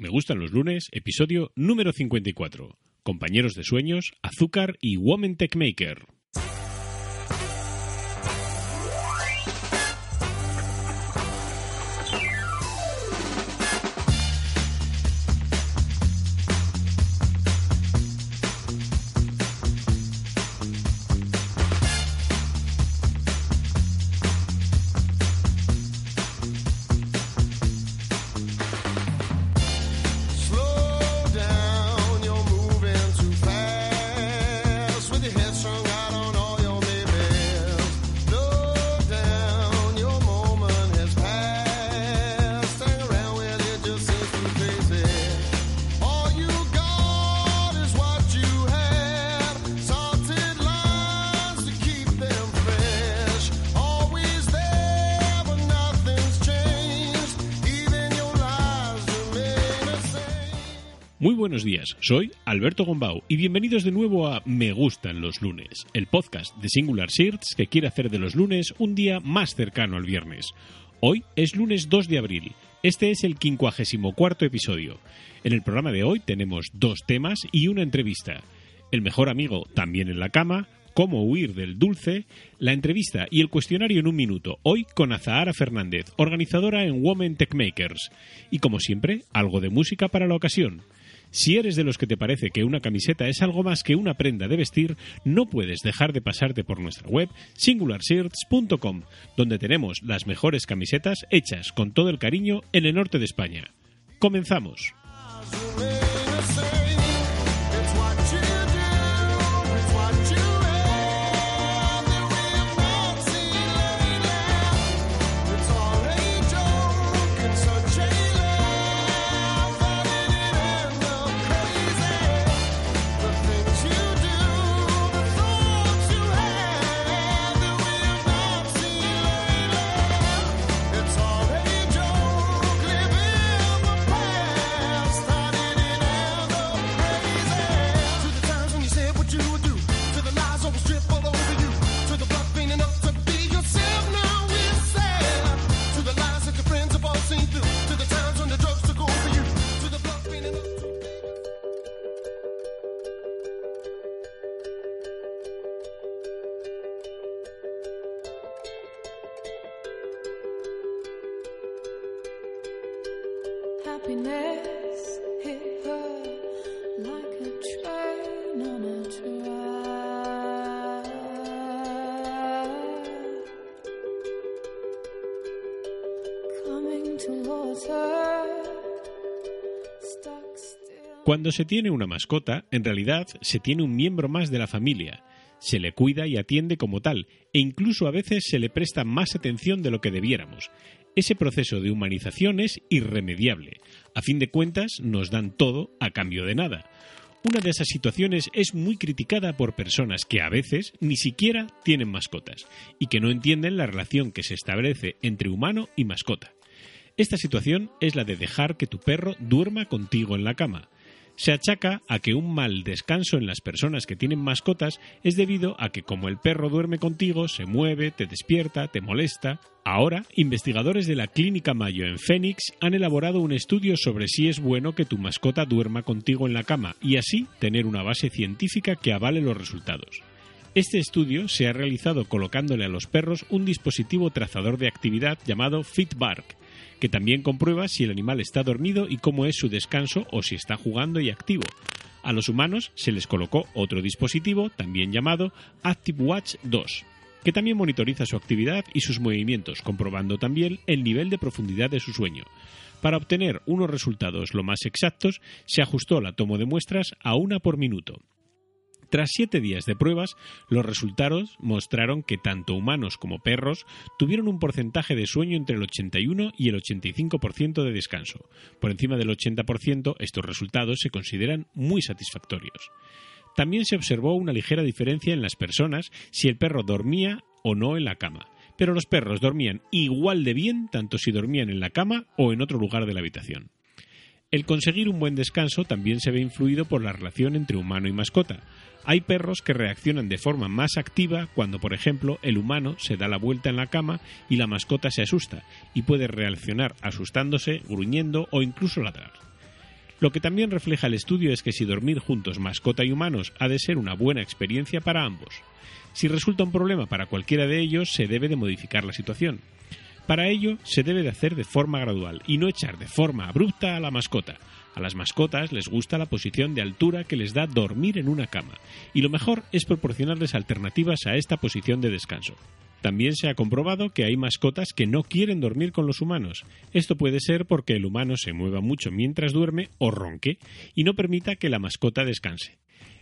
Me gustan los lunes, episodio número 54. Compañeros de sueños, azúcar y Woman Tech Maker. Muy buenos días, soy Alberto Gombau y bienvenidos de nuevo a Me gustan los lunes, el podcast de Singular Shirts que quiere hacer de los lunes un día más cercano al viernes. Hoy es lunes 2 de abril. Este es el 54 episodio. En el programa de hoy tenemos dos temas y una entrevista. El mejor amigo también en la cama, cómo huir del dulce, la entrevista y el cuestionario en un minuto, hoy con Azahara Fernández, organizadora en Women Tech Makers. Y como siempre, algo de música para la ocasión. Si eres de los que te parece que una camiseta es algo más que una prenda de vestir, no puedes dejar de pasarte por nuestra web singularshirts.com, donde tenemos las mejores camisetas hechas con todo el cariño en el norte de España. Comenzamos. Cuando se tiene una mascota, en realidad se tiene un miembro más de la familia. Se le cuida y atiende como tal, e incluso a veces se le presta más atención de lo que debiéramos. Ese proceso de humanización es irremediable. A fin de cuentas, nos dan todo a cambio de nada. Una de esas situaciones es muy criticada por personas que a veces ni siquiera tienen mascotas y que no entienden la relación que se establece entre humano y mascota. Esta situación es la de dejar que tu perro duerma contigo en la cama. Se achaca a que un mal descanso en las personas que tienen mascotas es debido a que como el perro duerme contigo, se mueve, te despierta, te molesta. Ahora, investigadores de la Clínica Mayo en Phoenix han elaborado un estudio sobre si es bueno que tu mascota duerma contigo en la cama y así tener una base científica que avale los resultados. Este estudio se ha realizado colocándole a los perros un dispositivo trazador de actividad llamado FitBark, que también comprueba si el animal está dormido y cómo es su descanso o si está jugando y activo. A los humanos se les colocó otro dispositivo, también llamado Active Watch 2, que también monitoriza su actividad y sus movimientos, comprobando también el nivel de profundidad de su sueño. Para obtener unos resultados lo más exactos, se ajustó la tomo de muestras a una por minuto. Tras siete días de pruebas, los resultados mostraron que tanto humanos como perros tuvieron un porcentaje de sueño entre el 81 y el 85% de descanso. Por encima del 80%, estos resultados se consideran muy satisfactorios. También se observó una ligera diferencia en las personas si el perro dormía o no en la cama, pero los perros dormían igual de bien tanto si dormían en la cama o en otro lugar de la habitación. El conseguir un buen descanso también se ve influido por la relación entre humano y mascota. Hay perros que reaccionan de forma más activa cuando, por ejemplo, el humano se da la vuelta en la cama y la mascota se asusta y puede reaccionar asustándose, gruñendo o incluso ladrar. Lo que también refleja el estudio es que si dormir juntos mascota y humanos ha de ser una buena experiencia para ambos. Si resulta un problema para cualquiera de ellos, se debe de modificar la situación. Para ello, se debe de hacer de forma gradual y no echar de forma abrupta a la mascota. A las mascotas les gusta la posición de altura que les da dormir en una cama, y lo mejor es proporcionarles alternativas a esta posición de descanso. También se ha comprobado que hay mascotas que no quieren dormir con los humanos. Esto puede ser porque el humano se mueva mucho mientras duerme o ronque y no permita que la mascota descanse.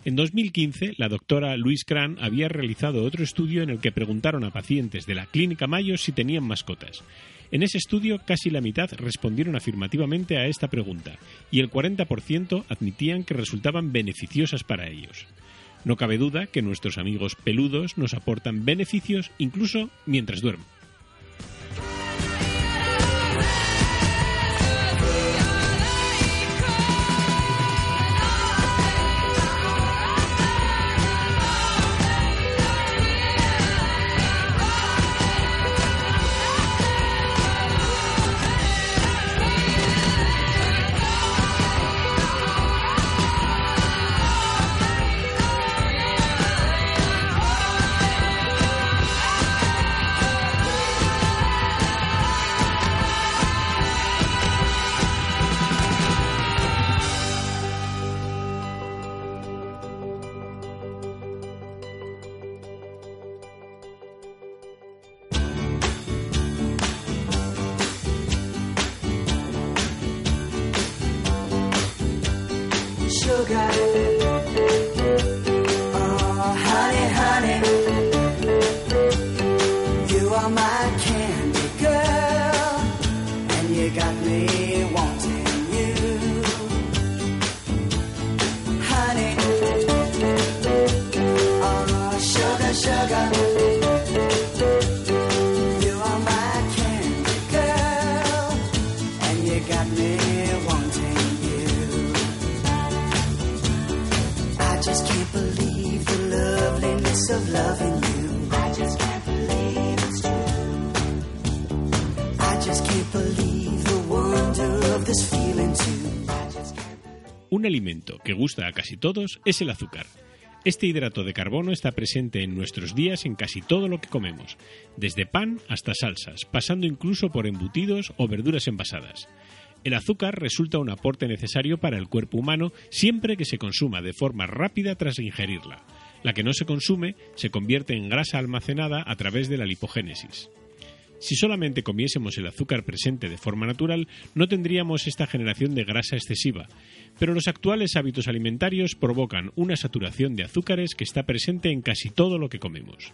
En 2015, la doctora Louise Cran había realizado otro estudio en el que preguntaron a pacientes de la Clínica Mayo si tenían mascotas. En ese estudio, casi la mitad respondieron afirmativamente a esta pregunta y el 40% admitían que resultaban beneficiosas para ellos. No cabe duda que nuestros amigos peludos nos aportan beneficios incluso mientras duermen. Alimento que gusta a casi todos es el azúcar. Este hidrato de carbono está presente en nuestros días en casi todo lo que comemos, desde pan hasta salsas, pasando incluso por embutidos o verduras envasadas. El azúcar resulta un aporte necesario para el cuerpo humano siempre que se consuma de forma rápida tras ingerirla. La que no se consume se convierte en grasa almacenada a través de la lipogénesis. Si solamente comiésemos el azúcar presente de forma natural, no tendríamos esta generación de grasa excesiva, pero los actuales hábitos alimentarios provocan una saturación de azúcares que está presente en casi todo lo que comemos.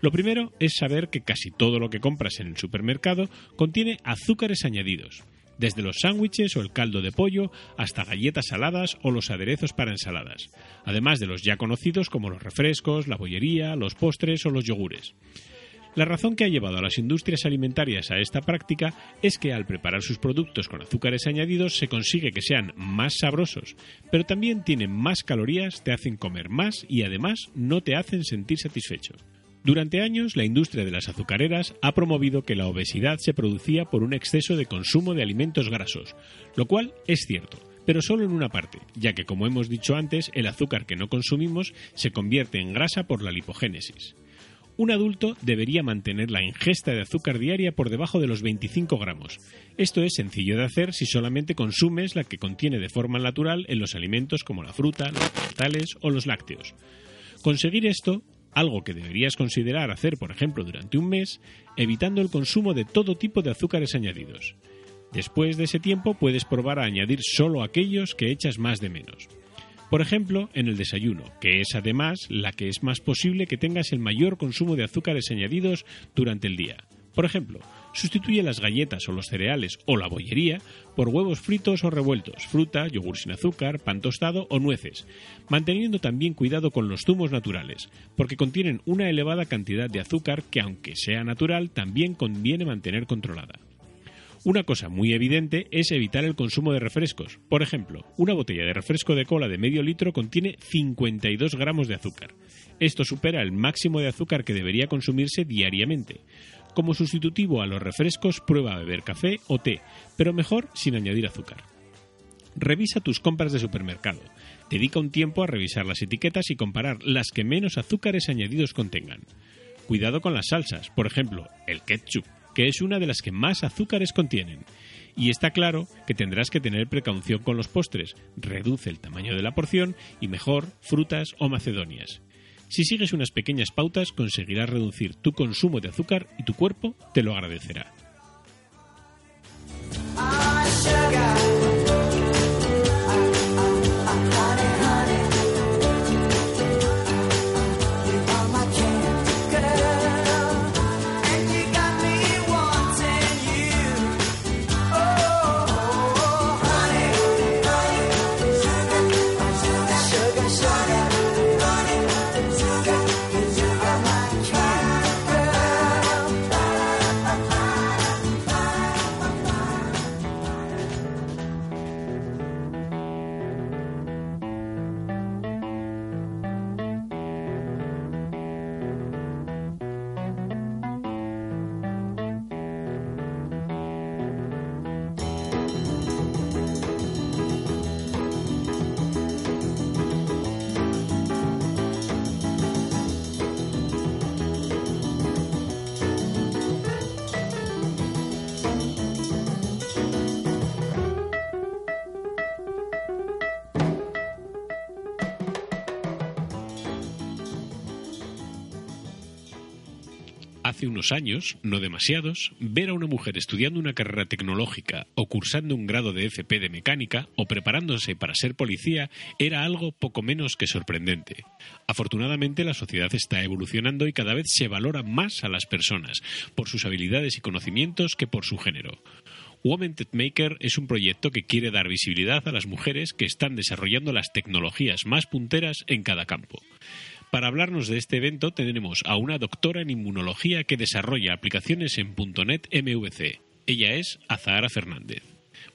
Lo primero es saber que casi todo lo que compras en el supermercado contiene azúcares añadidos, desde los sándwiches o el caldo de pollo hasta galletas saladas o los aderezos para ensaladas, además de los ya conocidos como los refrescos, la bollería, los postres o los yogures. La razón que ha llevado a las industrias alimentarias a esta práctica es que al preparar sus productos con azúcares añadidos se consigue que sean más sabrosos, pero también tienen más calorías, te hacen comer más y además no te hacen sentir satisfecho. Durante años, la industria de las azucareras ha promovido que la obesidad se producía por un exceso de consumo de alimentos grasos, lo cual es cierto, pero solo en una parte, ya que como hemos dicho antes, el azúcar que no consumimos se convierte en grasa por la lipogénesis. Un adulto debería mantener la ingesta de azúcar diaria por debajo de los 25 gramos. Esto es sencillo de hacer si solamente consumes la que contiene de forma natural en los alimentos como la fruta, los vegetales o los lácteos. Conseguir esto, algo que deberías considerar hacer, por ejemplo, durante un mes, evitando el consumo de todo tipo de azúcares añadidos. Después de ese tiempo puedes probar a añadir solo aquellos que echas más de menos. Por ejemplo, en el desayuno, que es además la que es más posible que tengas el mayor consumo de azúcares añadidos durante el día. Por ejemplo, sustituye las galletas o los cereales o la bollería por huevos fritos o revueltos, fruta, yogur sin azúcar, pan tostado o nueces, manteniendo también cuidado con los zumos naturales, porque contienen una elevada cantidad de azúcar que aunque sea natural también conviene mantener controlada. Una cosa muy evidente es evitar el consumo de refrescos. Por ejemplo, una botella de refresco de cola de medio litro contiene 52 gramos de azúcar. Esto supera el máximo de azúcar que debería consumirse diariamente. Como sustitutivo a los refrescos, prueba a beber café o té, pero mejor sin añadir azúcar. Revisa tus compras de supermercado. Dedica un tiempo a revisar las etiquetas y comparar las que menos azúcares añadidos contengan. Cuidado con las salsas, por ejemplo, el ketchup, que es una de las que más azúcares contienen. Y está claro que tendrás que tener precaución con los postres. Reduce el tamaño de la porción y mejor frutas o macedonias. Si sigues unas pequeñas pautas conseguirás reducir tu consumo de azúcar y tu cuerpo te lo agradecerá. Hace unos años, no demasiados, ver a una mujer estudiando una carrera tecnológica o cursando un grado de FP de mecánica o preparándose para ser policía era algo poco menos que sorprendente. Afortunadamente la sociedad está evolucionando y cada vez se valora más a las personas por sus habilidades y conocimientos que por su género. Women Tech Maker es un proyecto que quiere dar visibilidad a las mujeres que están desarrollando las tecnologías más punteras en cada campo. Para hablarnos de este evento tenemos a una doctora en inmunología que desarrolla aplicaciones en .NET MVC. Ella es Azahara Fernández.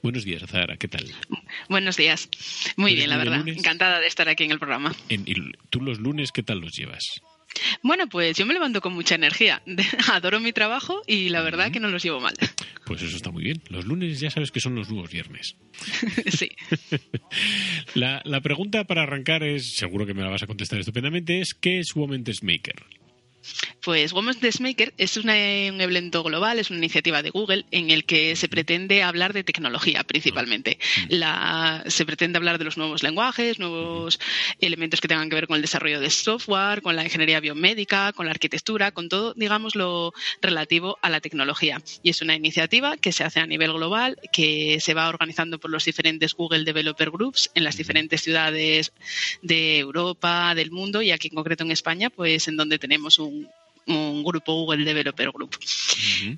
Buenos días, Azahara, ¿qué tal? Buenos días. Muy ¿Eres bien, la verdad. lunes? Encantada de estar aquí en el programa. En- y ¿Tú los lunes qué tal los llevas? Bueno, pues yo me levanto con mucha energía. Adoro mi trabajo y la verdad que no los llevo mal. Pues eso está muy bien. Los lunes ya sabes que son los nuevos viernes. sí. La, la pregunta para arrancar es, seguro que me la vas a contestar estupendamente, es ¿qué es Women Test Maker? Pues Women's Desk Maker es una- un evento global, es una iniciativa de Google en el que se pretende hablar de tecnología principalmente. La- se pretende hablar de los nuevos lenguajes, nuevos elementos que tengan que ver con el desarrollo de software, con la ingeniería biomédica, con la arquitectura, con todo, digamos, lo relativo a la tecnología. Y es una iniciativa que se hace a nivel global, que se va organizando por los diferentes Google Developer Groups en las diferentes ciudades de Europa, del mundo y aquí en concreto en España, pues en donde tenemos un, un grupo Google Developer Group.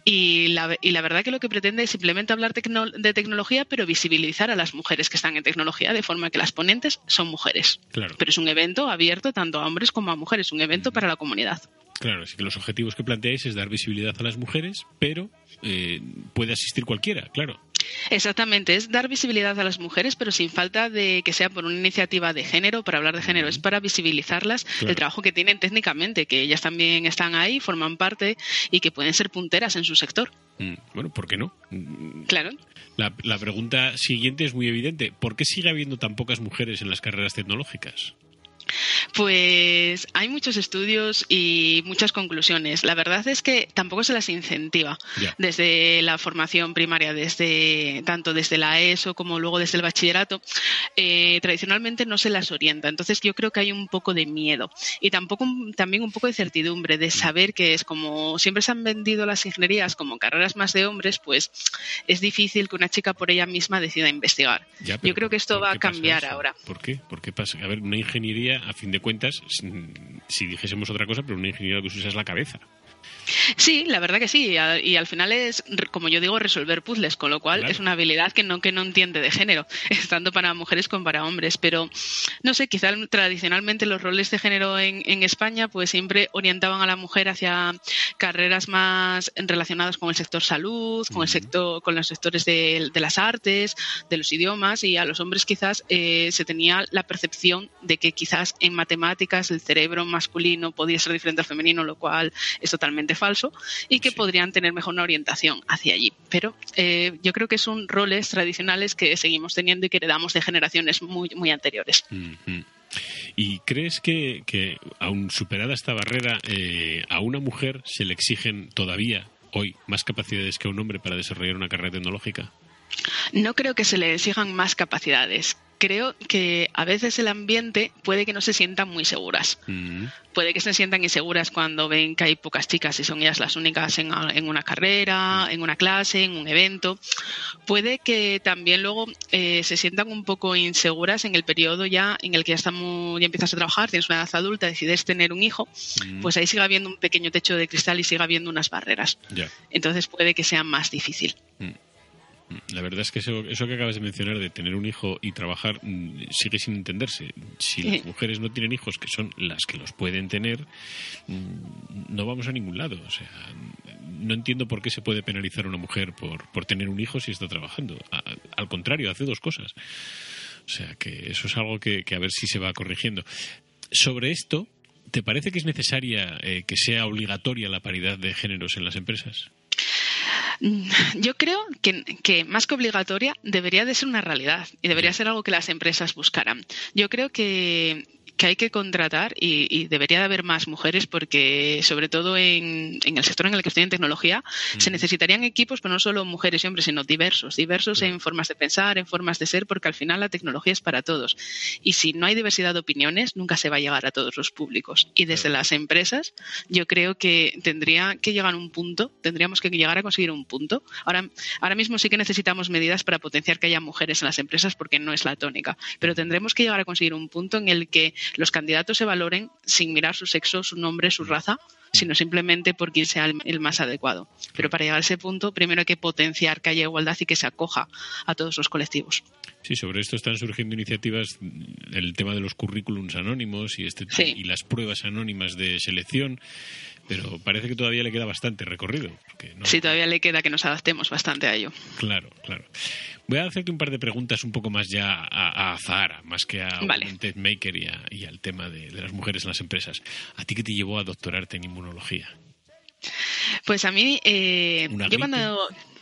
Y la, y la verdad que lo que pretende es simplemente hablar tecno- de tecnología, pero visibilizar a las mujeres que están en tecnología, de forma que las ponentes son mujeres. Claro. Pero es un evento abierto tanto a hombres como a mujeres, un evento para la comunidad. Claro, así que los objetivos que planteáis es dar visibilidad a las mujeres, pero eh, puede asistir cualquiera, claro. Exactamente, es dar visibilidad a las mujeres, pero sin falta de que sea por una iniciativa de género, para hablar de género, es para visibilizarlas Claro. el trabajo que tienen técnicamente, que ellas también están ahí, forman parte y que pueden ser punteras en su sector. Mm, Bueno, ¿por qué no? Claro. La, la pregunta siguiente es muy evidente. ¿Por qué sigue habiendo tan pocas mujeres en las carreras tecnológicas? Pues hay muchos estudios y muchas conclusiones. La verdad es que tampoco se las incentiva desde la formación primaria, desde tanto desde la ESO como luego desde el bachillerato. eh, tradicionalmente no se las orienta. Entonces yo creo que hay un poco de miedo y tampoco también un poco de certidumbre de saber que es como siempre se han vendido las ingenierías como carreras más de hombres, pues es difícil que una chica por ella misma decida investigar. Yo creo que esto ¿por va a cambiar ahora. ¿Por qué? ¿Por qué pasa? A ver, una ingeniería, a fin de cuentas, si, dijésemos otra cosa, pero una ingeniería lo que usa es la cabeza. Sí, la verdad que sí. Y al final es, como yo digo, resolver puzzles, con lo cual Claro. es una habilidad que no, que no entiende de género, tanto para mujeres como para hombres. Pero, no sé, quizá tradicionalmente los roles de género en, en España pues siempre orientaban a la mujer hacia carreras más relacionadas con el sector salud, con el sector, con los sectores de, de las artes, de los idiomas, y a los hombres quizás eh, se tenía la percepción de que quizás en matemáticas el cerebro masculino podía ser diferente al femenino, lo cual es totalmente falso y que Sí. podrían tener mejor una orientación hacia allí. Pero eh, yo creo que son roles tradicionales que seguimos teniendo y que heredamos de generaciones muy, muy anteriores. ¿Y crees que, que aun superada esta barrera, eh, a una mujer se le exigen todavía hoy más capacidades que a un hombre para desarrollar una carrera tecnológica? No creo que se le exijan más capacidades. Creo que a veces el ambiente puede que no se sientan muy seguras. Mm, Puede que se sientan inseguras cuando ven que hay pocas chicas y son ellas las únicas en, en una carrera, en una clase, en un evento. Puede que también luego eh, se sientan un poco inseguras en el periodo ya en el que ya, estamos, ya empiezas a trabajar, tienes una edad adulta, decides tener un hijo, mm, pues ahí sigue habiendo un pequeño techo de cristal y sigue habiendo unas barreras. Entonces puede que sea más difícil. La verdad es que eso, eso que acabas de mencionar de tener un hijo y trabajar mm, sigue sin entenderse. Si las mujeres no tienen hijos, que son las que los pueden tener, mm, no vamos a ningún lado. O sea, no entiendo por qué se puede penalizar a una mujer por, por tener un hijo si está trabajando. A- al contrario, hace dos cosas. O sea, que eso es algo que, que a ver si se va corrigiendo. Sobre esto, ¿te parece que es necesaria eh, que sea obligatoria la paridad de géneros en las empresas? Yo creo que, que más que obligatoria debería de ser una realidad y debería ser algo que las empresas buscaran. Yo creo que, que hay que contratar y, y debería de haber más mujeres porque sobre todo en, en el sector en el que estoy en tecnología se necesitarían equipos, pero no solo mujeres y hombres, sino diversos, diversos en formas de pensar, en formas de ser, porque al final la tecnología es para todos. Y si no hay diversidad de opiniones, nunca se va a llegar a todos los públicos. Y desde las empresas, yo creo que tendría que llegar a un punto, tendríamos que llegar a conseguir un punto. Ahora, ahora mismo sí que necesitamos medidas para potenciar que haya mujeres en las empresas porque no es la tónica, pero tendremos que llegar a conseguir un punto en el que los candidatos se valoren sin mirar su sexo, su nombre, su raza, sino simplemente por quién sea el, más adecuado. Pero para llegar a ese punto, primero hay que potenciar que haya igualdad y que se acoja a todos los colectivos. Sí, sobre esto están surgiendo iniciativas, mm, el tema de los currículums anónimos y, este, Sí. y las pruebas anónimas de selección, pero parece que todavía le queda bastante recorrido. no- Sí, todavía le queda que nos adaptemos bastante a ello. Claro, claro. Voy a hacerte un par de preguntas un poco más ya a, a Zahara, más que a Vale. Ted Maker y, a- y al tema de, de las mujeres en las empresas. ¿A ti qué te llevó a doctorarte en inmunología? Pues a mí, eh, ¿Una yo cuando...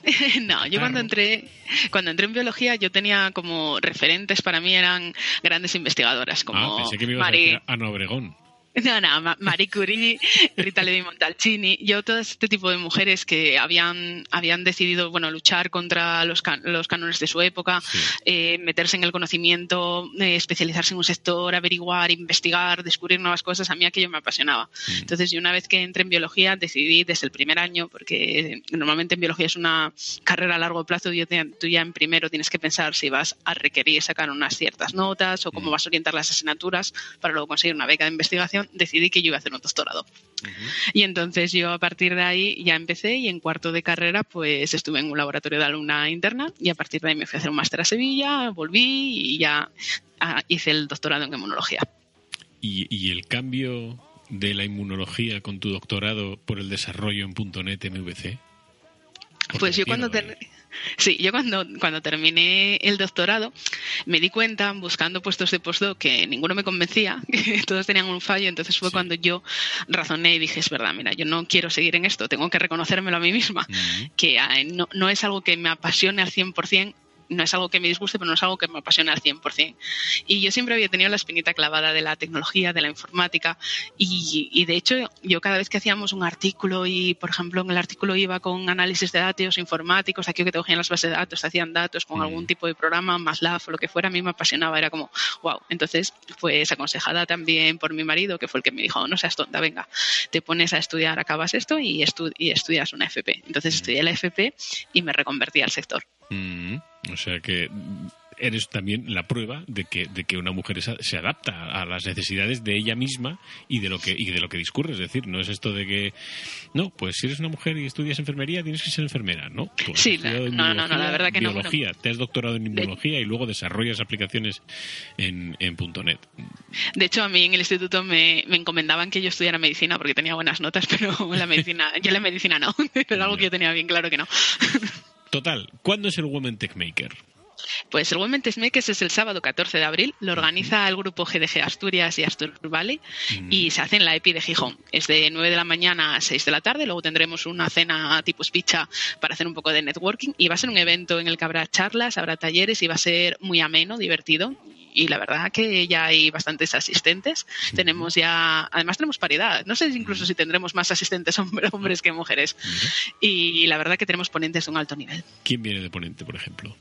no, yo cuando entré, cuando entré en biología yo tenía como referentes para mí eran grandes investigadoras como ah, pensé que me ibas Marie- a decir Ana Obregón. No, no, Ma- Marie Curie, Rita Levi Montalcini, yo todo este tipo de mujeres que habían, habían decidido bueno, luchar contra los, can- los cánones de su época, Sí. eh, meterse en el conocimiento, eh, especializarse en un sector, averiguar, investigar, descubrir nuevas cosas, a mí aquello me apasionaba. Entonces, yo una vez que entré en biología decidí desde el primer año, porque normalmente en biología es una carrera a largo plazo, y tú ya en primero tienes que pensar si vas a requerir sacar unas ciertas notas o cómo vas a orientar las asignaturas para luego conseguir una beca de investigación, decidí que yo iba a hacer un doctorado. Y entonces yo a partir de ahí ya empecé y en cuarto de carrera pues estuve en un laboratorio de alumna interna y a partir de ahí me fui a hacer un máster a Sevilla, volví y ya ah, hice el doctorado en inmunología. ¿Y, y el cambio de la inmunología con tu doctorado por el desarrollo en .NET MVC? Porque Pues yo cuando sí, yo cuando, cuando terminé el doctorado me di cuenta buscando puestos de postdoc que ninguno me convencía, que todos tenían un fallo, entonces fue Sí. cuando yo razoné y dije, es verdad, mira, yo no quiero seguir en esto, tengo que reconocérmelo a mí misma, que ah, no, no es algo que me apasione al 100%, no es algo que me disguste, pero no es algo que me apasione al 100%. Y yo siempre había tenido la espinita clavada de la tecnología, de la informática, y, y de hecho yo cada vez que hacíamos un artículo y, por ejemplo, en el artículo iba con análisis de datos informáticos, aquí que te cogían las bases de datos, te hacían datos con Mm. algún tipo de programa, MATLAB o lo que fuera, a mí me apasionaba, era como, wow. Entonces, pues aconsejada también por mi marido, que fue el que me dijo, no seas tonta, venga, te pones a estudiar, acabas esto y, estu- y estudias una FP. Entonces estudié la FP y me reconvertí al sector. Mm, O sea que eres también la prueba de que, de que una mujer se adapta a las necesidades de ella misma y de lo que y de lo que discurre. Es decir, no es esto de que, no, pues si eres una mujer y estudias enfermería, tienes que ser enfermera. No, Tú has Sí, estudiado no, no, no, la verdad que no, bueno. te has doctorado en inmunología y luego desarrollas aplicaciones en, en .NET. De hecho, a mí en el instituto me, me encomendaban que yo estudiara medicina porque tenía buenas notas, pero la medicina, yo la medicina no. Era algo que yo tenía bien claro que no. Total, ¿cuándo es el Women Tech Maker? Pues el Women Makers es el sábado 14 de abril, lo organiza el grupo GDG Asturias y Astur Valley y se hace en la EPI de Gijón. Es de 9 de la mañana a 6 de la tarde, luego tendremos una cena tipo speecha para hacer un poco de networking y va a ser un evento en el que habrá charlas, habrá talleres y va a ser muy ameno, divertido. Y la verdad que ya hay bastantes asistentes. Tenemos ya, además tenemos paridad. No sé incluso si tendremos más asistentes hombre- hombres que mujeres. Y la verdad que tenemos ponentes de un alto nivel. ¿Quién viene de ponente, por ejemplo?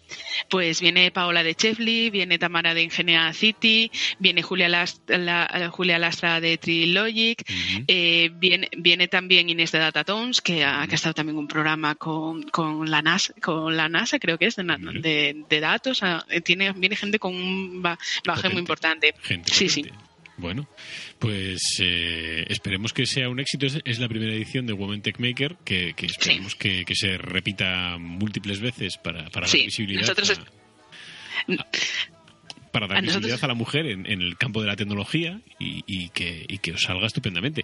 Pues viene Paola de Chefly, viene Tamara de Ingenia City, viene Julia, Last- la- eh, Julia Lastra de Trilogic, eh, viene, viene también Inés de Datatones, que ha, que ha estado también en un programa con, con, la NASA, con la NASA, creo que es, de, datos. tiene, viene gente con un ba- bagaje muy importante. Gente sí, potente. Bueno, pues eh, esperemos que sea un éxito. Es, es la primera edición de Women Tech Maker, que, que esperemos que, que se repita múltiples veces para, para Sí, dar visibilidad. nosotros a- es- para dar a nosotros- visibilidad a la mujer en, en el campo de la tecnología y, y que, y que os salga estupendamente.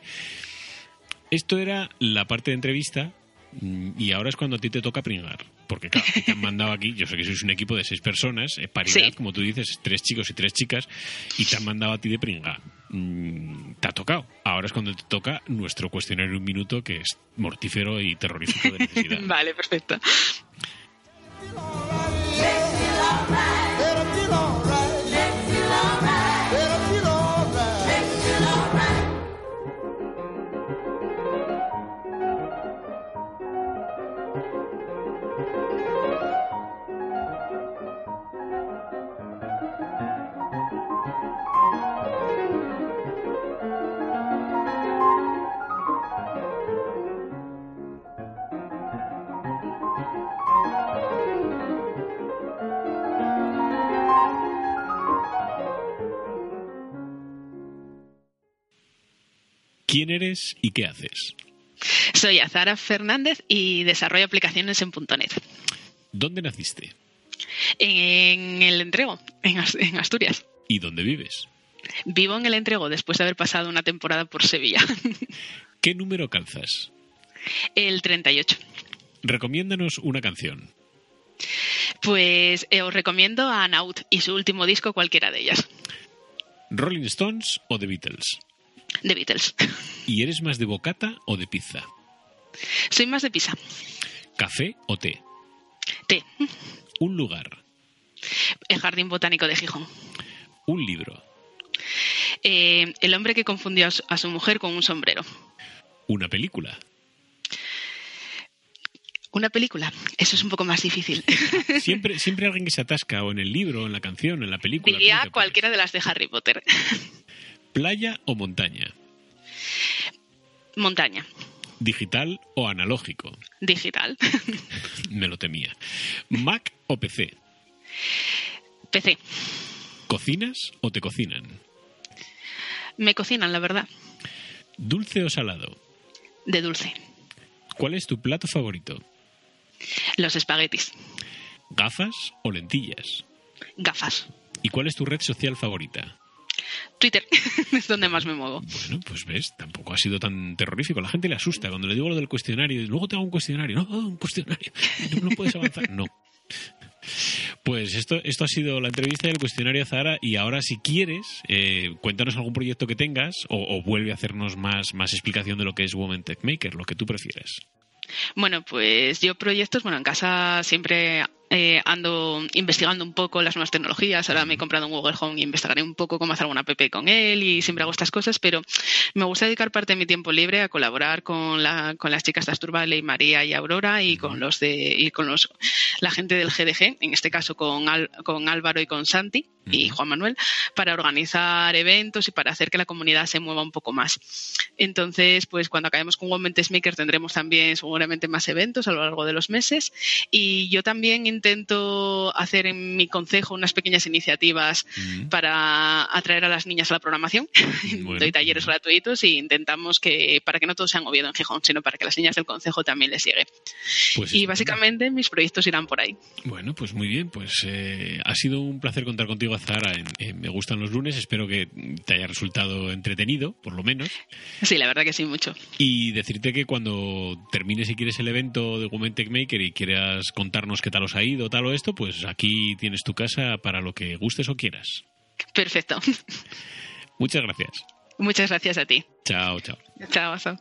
Esto era la parte de entrevista y ahora es cuando a ti te toca pringar. Porque claro, te han mandado aquí, yo sé que sois un equipo de seis personas, eh, paridad, Sí. como tú dices, tres chicos y tres chicas, y te han mandado a ti de pringar. Mm, te ha tocado. Ahora es cuando te toca nuestro cuestionario un minuto, que es mortífero y terrorífico de necesidad. Vale, perfecto. ¿Quién eres y qué haces? Soy Azara Fernández y desarrollo aplicaciones en .NET. ¿Dónde naciste? En el entrego, en As- en Asturias. ¿Y dónde vives? Vivo en el entrego después de haber pasado una temporada por Sevilla. ¿Qué número calzas? el 38. Recomiéndanos una canción. Pues eh, os recomiendo a Naut y su último disco, cualquiera de ellas. ¿Rolling Stones o The Beatles? The Beatles. ¿Y eres más de bocata o de pizza? Soy más de pizza. ¿Café o té? Té. ¿Un lugar? El Jardín Botánico de Gijón. ¿Un libro? Eh, el hombre que confundió a su, a su mujer con un sombrero. ¿Una película? Una película. Eso es un poco más difícil. Siempre, siempre alguien que se atasca o en el libro, o en la canción, en la película. ¿tú Diría pones? cualquiera de las de Harry Potter. ¿Playa o montaña? Montaña. ¿Digital o analógico? Digital. Me lo temía. ¿Mac o PC? PC. ¿Cocinas o te cocinan? Me cocinan, la verdad. ¿Dulce o salado? De dulce. ¿Cuál es tu plato favorito? Los espaguetis. ¿Gafas o lentillas? Gafas. ¿Y cuál es tu red social favorita? Twitter es donde más me muevo. Bueno, pues ves, tampoco ha sido tan terrorífico. A la gente le asusta cuando le digo lo del cuestionario. y Luego te hago un cuestionario. No, un cuestionario. No, no puedes avanzar. No. Pues esto, esto ha sido la entrevista del cuestionario Zahara y ahora si quieres, eh, cuéntanos algún proyecto que tengas o, o vuelve a hacernos más, más explicación de lo que es Woman Tech Maker, lo que tú prefieras. Bueno, pues yo proyectos, bueno, en casa siempre eh, ando investigando un poco las nuevas tecnologías. Ahora me he comprado un Google Home y investigaré un poco cómo hacer alguna app con él y siempre hago estas cosas, pero me gusta dedicar parte de mi tiempo libre a colaborar con, la, con las chicas de Asturvale, María y Aurora y con los de y con los la gente del GDG, en este caso con, Al- con Álvaro y con Santi y. Juan Manuel, para organizar eventos y para hacer que la comunidad se mueva un poco más. Entonces, pues cuando acabemos con Women Maker tendremos también seguramente más eventos a lo largo de los meses y yo también intento hacer en mi consejo unas pequeñas iniciativas para atraer a las niñas a la programación. Bueno. Doy talleres gratuitos y intentamos que para que no todo sea en Oviedo en Gijón, sino para que las niñas del consejo también les llegue. Pues Y básicamente mis proyectos irán por ahí. Bueno, pues muy bien, pues eh, ha sido un placer contar contigo, en- en Me gustan los lunes, espero que te haya resultado entretenido, por lo menos. Sí, la verdad que sí, mucho. Y decirte que cuando termines, si quieres, el evento de Women Tech Maker y quieras contarnos qué tal os ha ido marido, tal o esto, pues aquí tienes tu casa para lo que gustes o quieras. Perfecto. Muchas gracias. Muchas gracias a ti. Chao, chao. Chao, chao.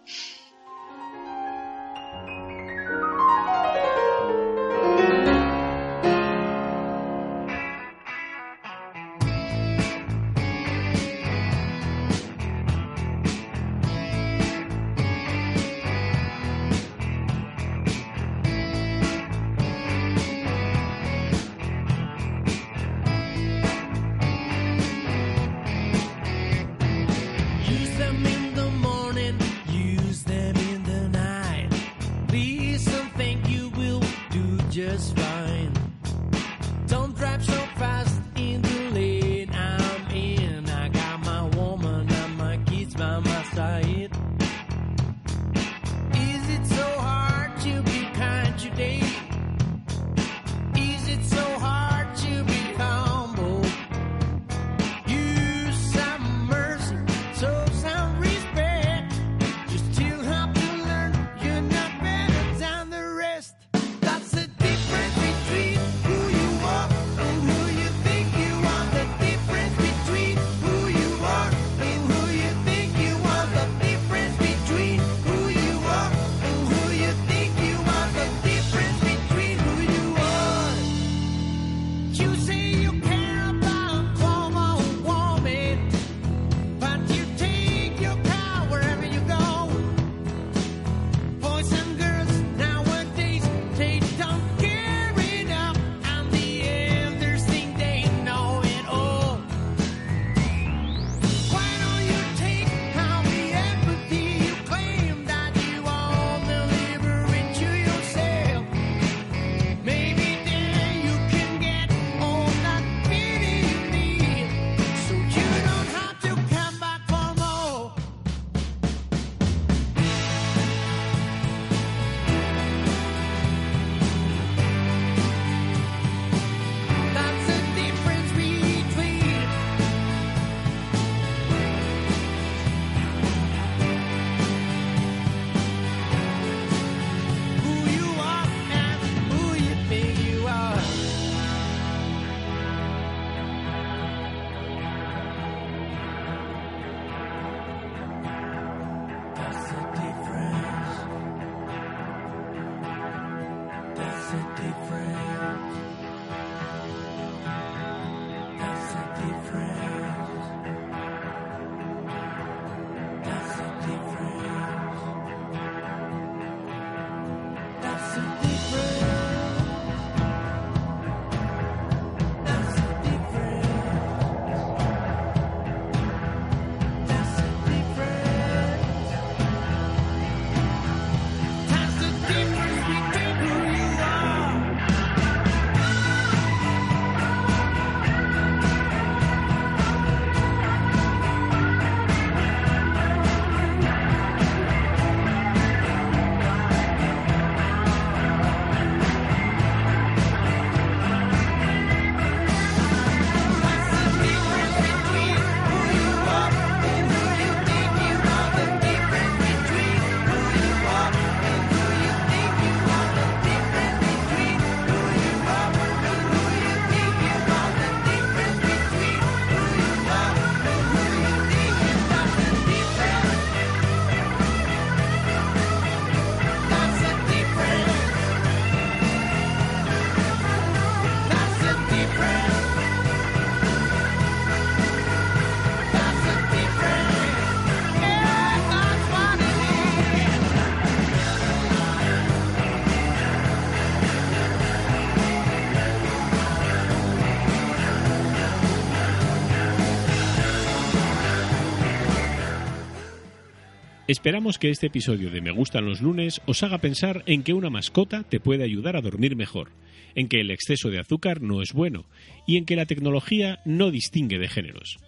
Listen me. Esperamos que este episodio de Me Gustan los Lunes os haga pensar en que una mascota te puede ayudar a dormir mejor, en que el exceso de azúcar no es bueno y en que la tecnología no distingue de géneros.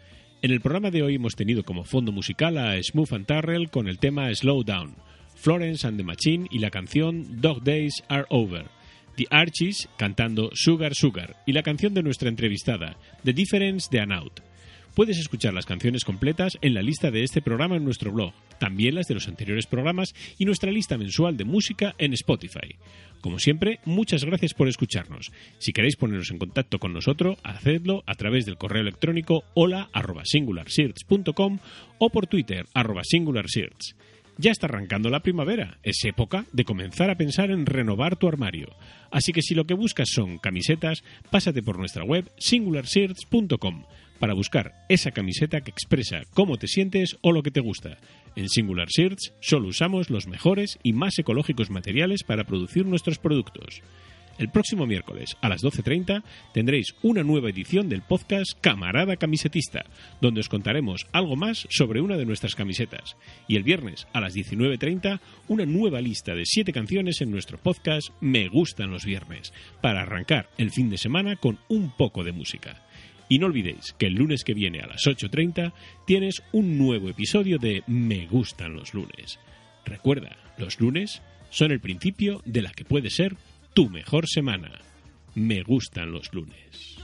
En el programa de hoy hemos tenido como fondo musical a Smooth and Tarrell con el tema Slow Down, Florence and the Machine y la canción Dog Days Are Over. The Archies cantando Sugar Sugar y la canción de nuestra entrevistada, The Difference de Anaut. Puedes escuchar las canciones completas en la lista de este programa en nuestro blog, también las de los anteriores programas y nuestra lista mensual de música en Spotify. Como siempre, muchas gracias por escucharnos. Si queréis poneros en contacto con nosotros, hacedlo a través del correo electrónico hola arroba singularsearch.com o por Twitter arroba singularsearch. Ya está arrancando la primavera, es época de comenzar a pensar en renovar tu armario. Así que si lo que buscas son camisetas, pásate por nuestra web singularsearch.com para buscar esa camiseta que expresa cómo te sientes o lo que te gusta. En Singular Search solo usamos los mejores y más ecológicos materiales para producir nuestros productos. El próximo miércoles a las 12.30 tendréis una nueva edición del podcast Camarada Camisetista, donde os contaremos algo más sobre una de nuestras camisetas. Y el viernes a las 19.30 una nueva lista de 7 canciones en nuestro podcast Me gustan los viernes, para arrancar el fin de semana con un poco de música. Y no olvidéis que el lunes que viene a las 8.30 tienes un nuevo episodio de Me gustan los lunes. Recuerda, los lunes son el principio de la que puede ser tu mejor semana. Me gustan los lunes.